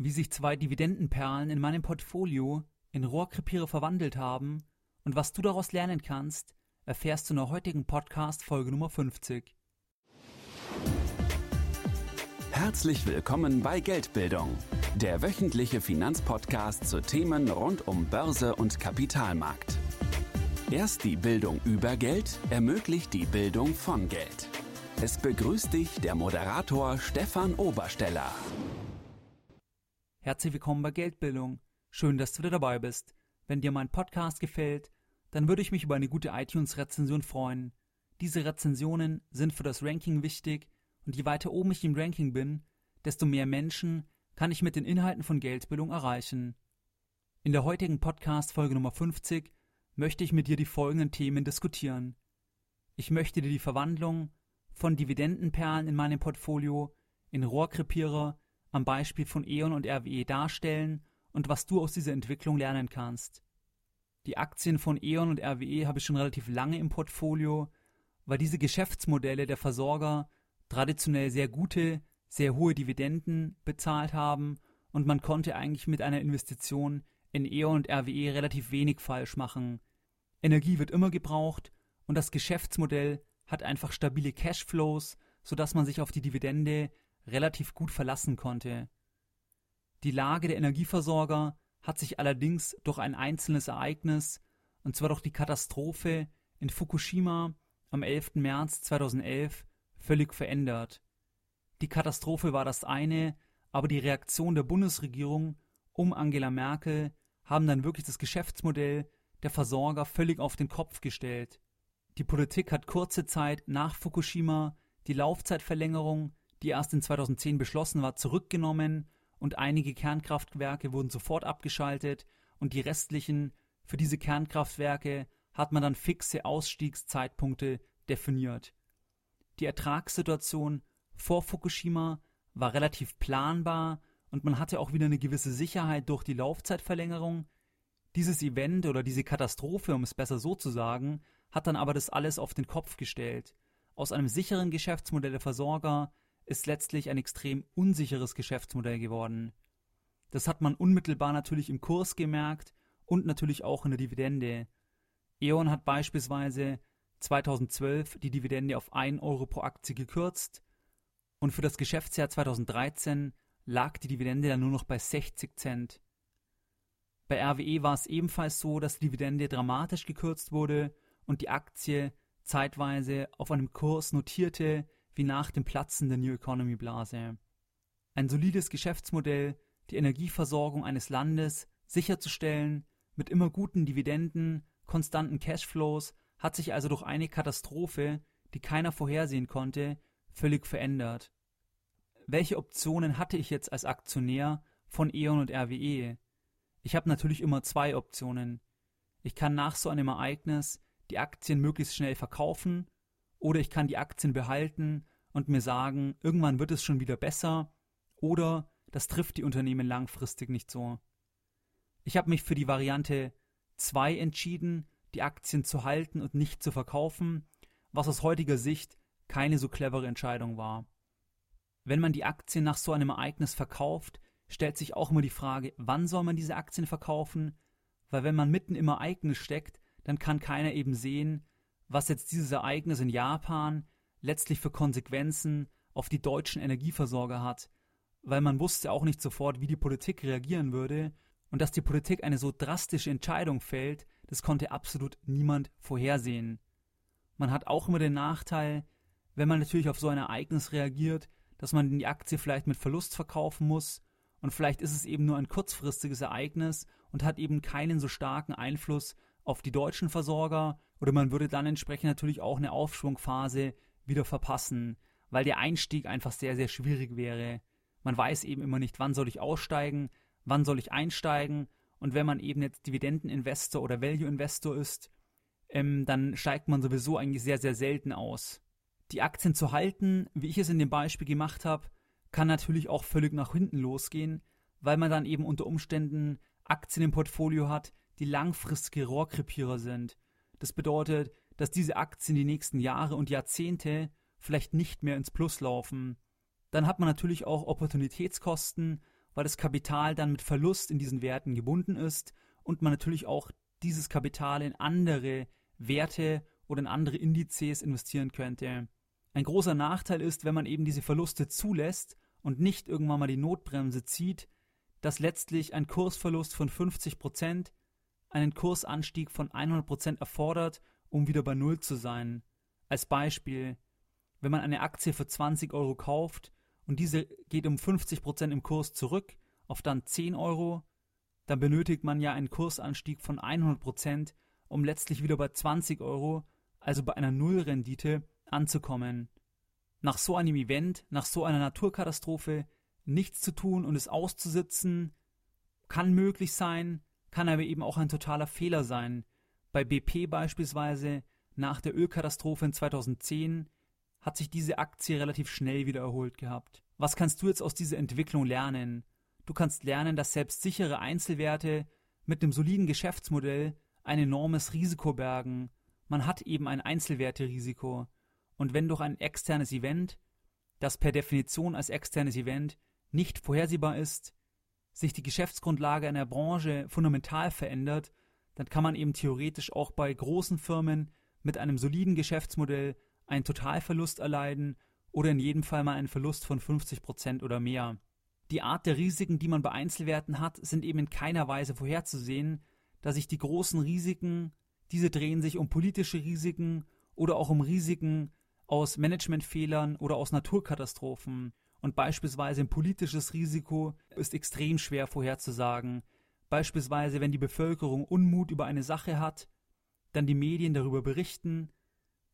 Wie sich zwei Dividendenperlen in meinem Portfolio in Rohrkrepierer verwandelt haben und was du daraus lernen kannst, erfährst du in der heutigen Podcast Folge Nummer 50. Herzlich willkommen bei Geldbildung, der wöchentliche Finanzpodcast zu Themen rund um Börse und Kapitalmarkt. Erst die Bildung über Geld ermöglicht die Bildung von Geld. Es begrüßt dich der Moderator Stefan Obersteller. Herzlich willkommen bei Geldbildung. Schön, dass du wieder dabei bist. Wenn dir mein Podcast gefällt, dann würde ich mich über eine gute iTunes-Rezension freuen. Diese Rezensionen sind für das Ranking wichtig und je weiter oben ich im Ranking bin, desto mehr Menschen kann ich mit den Inhalten von Geldbildung erreichen. In der heutigen Podcast Folge Nummer 50 möchte ich mit dir die folgenden Themen diskutieren. Ich möchte dir die Verwandlung von Dividendenperlen in meinem Portfolio in Rohrkrepierer am Beispiel von E.ON und RWE darstellen und was du aus dieser Entwicklung lernen kannst. Die Aktien von E.ON und RWE habe ich schon relativ lange im Portfolio, weil diese Geschäftsmodelle der Versorger traditionell sehr gute, sehr hohe Dividenden bezahlt haben und man konnte eigentlich mit einer Investition in E.ON und RWE relativ wenig falsch machen. Energie wird immer gebraucht und das Geschäftsmodell hat einfach stabile Cashflows, sodass man sich auf die Dividende relativ gut verlassen konnte. Die Lage der Energieversorger hat sich allerdings durch ein einzelnes Ereignis, und zwar durch die Katastrophe in Fukushima am 11. März 2011, völlig verändert. Die Katastrophe war das eine, aber die Reaktion der Bundesregierung um Angela Merkel haben dann wirklich das Geschäftsmodell der Versorger völlig auf den Kopf gestellt. Die Politik hat kurze Zeit nach Fukushima die Laufzeitverlängerung die erst in 2010 beschlossen war, zurückgenommen und einige Kernkraftwerke wurden sofort abgeschaltet und die restlichen für diese Kernkraftwerke hat man dann fixe Ausstiegszeitpunkte definiert. Die Ertragssituation vor Fukushima war relativ planbar und man hatte auch wieder eine gewisse Sicherheit durch die Laufzeitverlängerung. Dieses Event oder diese Katastrophe, um es besser so zu sagen, hat dann aber das alles auf den Kopf gestellt. Aus einem sicheren Geschäftsmodell der Versorger ist letztlich ein extrem unsicheres Geschäftsmodell geworden. Das hat man unmittelbar natürlich im Kurs gemerkt und natürlich auch in der Dividende. E.ON hat beispielsweise 2012 die Dividende auf 1 Euro pro Aktie gekürzt und für das Geschäftsjahr 2013 lag die Dividende dann nur noch bei 60 Cent. Bei RWE war es ebenfalls so, dass die Dividende dramatisch gekürzt wurde und die Aktie zeitweise auf einem Kurs notierte, wie nach dem Platzen der New Economy Blase. Ein solides Geschäftsmodell, die Energieversorgung eines Landes sicherzustellen, mit immer guten Dividenden, konstanten Cashflows, hat sich also durch eine Katastrophe, die keiner vorhersehen konnte, völlig verändert. Welche Optionen hatte ich jetzt als Aktionär von E.ON und RWE? Ich habe natürlich immer zwei Optionen. Ich kann nach so einem Ereignis die Aktien möglichst schnell verkaufen oder ich kann die Aktien behalten und mir sagen, irgendwann wird es schon wieder besser oder das trifft die Unternehmen langfristig nicht so. Ich habe mich für die Variante 2 entschieden, die Aktien zu halten und nicht zu verkaufen, was aus heutiger Sicht keine so clevere Entscheidung war. Wenn man die Aktien nach so einem Ereignis verkauft, stellt sich auch immer die Frage, wann soll man diese Aktien verkaufen, weil wenn man mitten im Ereignis steckt, dann kann keiner eben sehen, was jetzt dieses Ereignis in Japan letztlich für Konsequenzen auf die deutschen Energieversorger hat, weil man wusste auch nicht sofort, wie die Politik reagieren würde, und dass die Politik eine so drastische Entscheidung fällt, das konnte absolut niemand vorhersehen. Man hat auch immer den Nachteil, wenn man natürlich auf so ein Ereignis reagiert, dass man die Aktie vielleicht mit Verlust verkaufen muss, und vielleicht ist es eben nur ein kurzfristiges Ereignis und hat eben keinen so starken Einfluss auf die deutschen Versorger, oder man würde dann entsprechend natürlich auch eine Aufschwungphase wieder verpassen, weil der Einstieg einfach sehr, sehr schwierig wäre. Man weiß eben immer nicht, wann soll ich aussteigen, wann soll ich einsteigen und wenn man eben jetzt Dividendeninvestor oder Value-Investor ist, ähm, dann steigt man sowieso eigentlich sehr, sehr selten aus. Die Aktien zu halten, wie ich es in dem Beispiel gemacht habe, kann natürlich auch völlig nach hinten losgehen, weil man dann eben unter Umständen Aktien im Portfolio hat, die langfristige Rohrkrepierer sind. Das bedeutet, dass diese Aktien die nächsten Jahre und Jahrzehnte vielleicht nicht mehr ins Plus laufen. Dann hat man natürlich auch Opportunitätskosten, weil das Kapital dann mit Verlust in diesen Werten gebunden ist und man natürlich auch dieses Kapital in andere Werte oder in andere Indizes investieren könnte. Ein großer Nachteil ist, wenn man eben diese Verluste zulässt und nicht irgendwann mal die Notbremse zieht, dass letztlich ein Kursverlust von 50 Prozent einen Kursanstieg von 100 Prozent erfordert, um wieder bei Null zu sein. Als Beispiel, wenn man eine Aktie für 20 Euro kauft und diese geht um 50 Prozent im Kurs zurück auf dann 10 Euro, dann benötigt man ja einen Kursanstieg von 100 Prozent, um letztlich wieder bei 20 Euro, also bei einer Nullrendite, anzukommen. Nach so einem Event, nach so einer Naturkatastrophe, nichts zu tun und es auszusitzen, kann möglich sein, kann aber eben auch ein totaler Fehler sein. Bei BP beispielsweise nach der Ölkatastrophe in 2010 hat sich diese Aktie relativ schnell wieder erholt gehabt. Was kannst du jetzt aus dieser Entwicklung lernen? Du kannst lernen, dass selbst sichere Einzelwerte mit einem soliden Geschäftsmodell ein enormes Risiko bergen. Man hat eben ein Einzelwerterisiko. Und wenn durch ein externes Event, das per Definition als externes Event nicht vorhersehbar ist, sich die Geschäftsgrundlage einer Branche fundamental verändert, dann kann man eben theoretisch auch bei großen Firmen mit einem soliden Geschäftsmodell einen Totalverlust erleiden oder in jedem Fall mal einen Verlust von 50 Prozent oder mehr. Die Art der Risiken, die man bei Einzelwerten hat, sind eben in keiner Weise vorherzusehen, da sich die großen Risiken, diese drehen sich um politische Risiken oder auch um Risiken aus Managementfehlern oder aus Naturkatastrophen. Und beispielsweise ein politisches Risiko ist extrem schwer vorherzusagen. Beispielsweise, wenn die Bevölkerung Unmut über eine Sache hat, dann die Medien darüber berichten,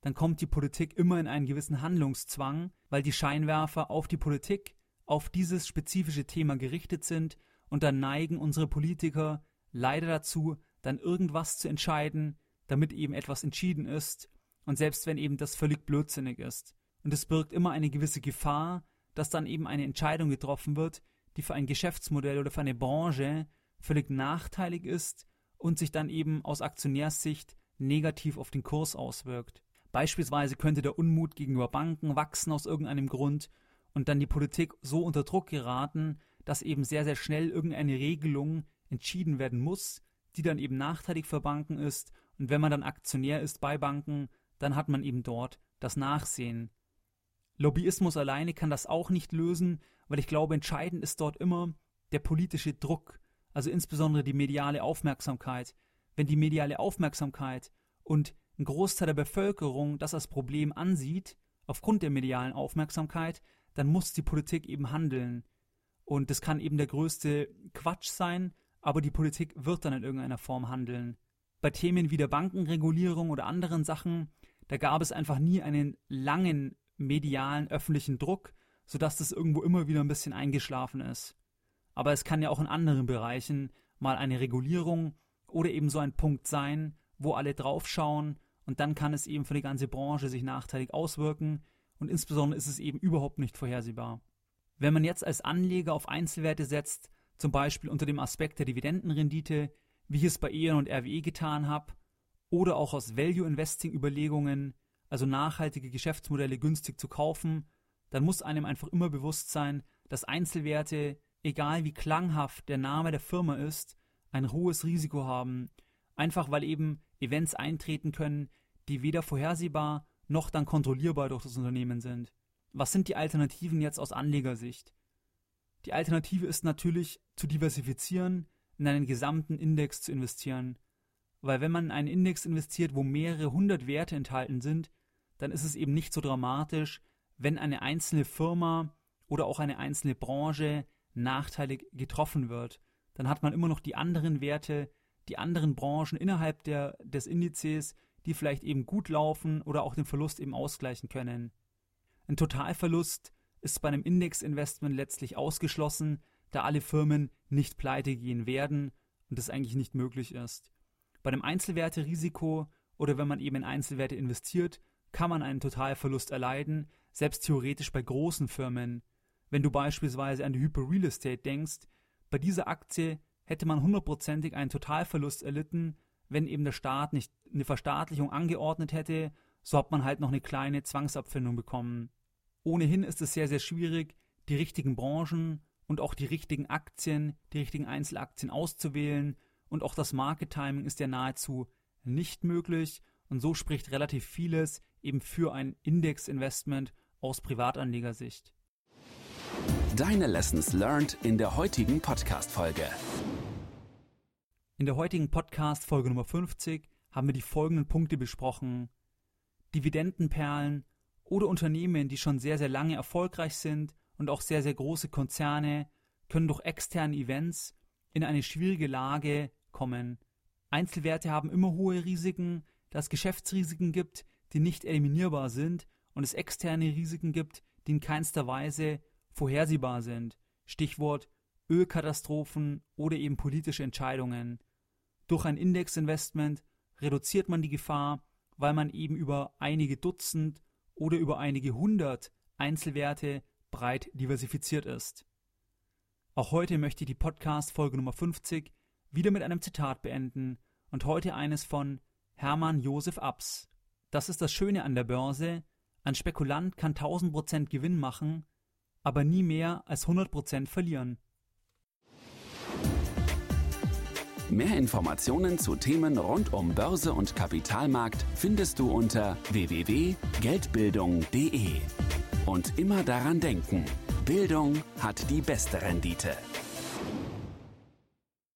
dann kommt die Politik immer in einen gewissen Handlungszwang, weil die Scheinwerfer auf die Politik, auf dieses spezifische Thema gerichtet sind, und dann neigen unsere Politiker leider dazu, dann irgendwas zu entscheiden, damit eben etwas entschieden ist, und selbst wenn eben das völlig blödsinnig ist. Und es birgt immer eine gewisse Gefahr, dass dann eben eine Entscheidung getroffen wird, die für ein Geschäftsmodell oder für eine Branche völlig nachteilig ist und sich dann eben aus Aktionärssicht negativ auf den Kurs auswirkt. Beispielsweise könnte der Unmut gegenüber Banken wachsen aus irgendeinem Grund und dann die Politik so unter Druck geraten, dass eben sehr, sehr schnell irgendeine Regelung entschieden werden muss, die dann eben nachteilig für Banken ist. Und wenn man dann Aktionär ist bei Banken, dann hat man eben dort das Nachsehen. Lobbyismus alleine kann das auch nicht lösen, weil ich glaube, entscheidend ist dort immer der politische Druck, also insbesondere die mediale Aufmerksamkeit. Wenn die mediale Aufmerksamkeit und ein Großteil der Bevölkerung das als Problem ansieht, aufgrund der medialen Aufmerksamkeit, dann muss die Politik eben handeln. Und das kann eben der größte Quatsch sein, aber die Politik wird dann in irgendeiner Form handeln. Bei Themen wie der Bankenregulierung oder anderen Sachen, da gab es einfach nie einen langen medialen öffentlichen Druck, sodass das irgendwo immer wieder ein bisschen eingeschlafen ist. Aber es kann ja auch in anderen Bereichen mal eine Regulierung oder eben so ein Punkt sein, wo alle draufschauen und dann kann es eben für die ganze Branche sich nachteilig auswirken und insbesondere ist es eben überhaupt nicht vorhersehbar. Wenn man jetzt als Anleger auf Einzelwerte setzt, zum Beispiel unter dem Aspekt der Dividendenrendite, wie ich es bei E.ON und RWE getan habe, oder auch aus Value Investing Überlegungen, also nachhaltige Geschäftsmodelle günstig zu kaufen, dann muss einem einfach immer bewusst sein, dass Einzelwerte, egal wie klanghaft der Name der Firma ist, ein hohes Risiko haben, einfach weil eben Events eintreten können, die weder vorhersehbar noch dann kontrollierbar durch das Unternehmen sind. Was sind die Alternativen jetzt aus Anlegersicht? Die Alternative ist natürlich zu diversifizieren, in einen gesamten Index zu investieren. Weil wenn man in einen Index investiert, wo mehrere hundert Werte enthalten sind, dann ist es eben nicht so dramatisch, wenn eine einzelne Firma oder auch eine einzelne Branche nachteilig getroffen wird. Dann hat man immer noch die anderen Werte, die anderen Branchen innerhalb der, des Indizes, die vielleicht eben gut laufen oder auch den Verlust eben ausgleichen können. Ein Totalverlust ist bei einem Indexinvestment letztlich ausgeschlossen, da alle Firmen nicht pleite gehen werden und es eigentlich nicht möglich ist. Bei einem Einzelwerterisiko oder wenn man eben in Einzelwerte investiert, kann man einen Totalverlust erleiden, selbst theoretisch bei großen Firmen. Wenn du beispielsweise an die Hyper Real Estate denkst, bei dieser Aktie hätte man hundertprozentig einen Totalverlust erlitten, wenn eben der Staat nicht eine Verstaatlichung angeordnet hätte, so hat man halt noch eine kleine Zwangsabfindung bekommen. Ohnehin ist es sehr, sehr schwierig, die richtigen Branchen und auch die richtigen Aktien, die richtigen Einzelaktien auszuwählen und auch das Market Timing ist ja nahezu nicht möglich und so spricht relativ vieles eben für ein Indexinvestment aus Privatanlegersicht. Deine Lessons learned in der heutigen Podcast-Folge. In der heutigen Podcast-Folge Nummer 50 haben wir die folgenden Punkte besprochen. Dividendenperlen oder Unternehmen, die schon sehr, sehr lange erfolgreich sind und auch sehr, sehr große Konzerne, können durch externe Events in eine schwierige Lage kommen. Einzelwerte haben immer hohe Risiken, da es Geschäftsrisiken gibt, die nicht eliminierbar sind und es externe Risiken gibt, die in keinster Weise vorhersehbar sind. Stichwort Ölkatastrophen oder eben politische Entscheidungen. Durch ein Indexinvestment reduziert man die Gefahr, weil man eben über einige Dutzend oder über einige hundert Einzelwerte breit diversifiziert ist. Auch heute möchte ich die Podcast-Folge Nummer 50 wieder mit einem Zitat beenden und heute eines von Hermann Josef Abs. Das ist das Schöne an der Börse. Ein Spekulant kann 1000% Gewinn machen, aber nie mehr als 100% verlieren. Mehr Informationen zu Themen rund um Börse und Kapitalmarkt findest du unter www.geldbildung.de. Und immer daran denken, Bildung hat die beste Rendite.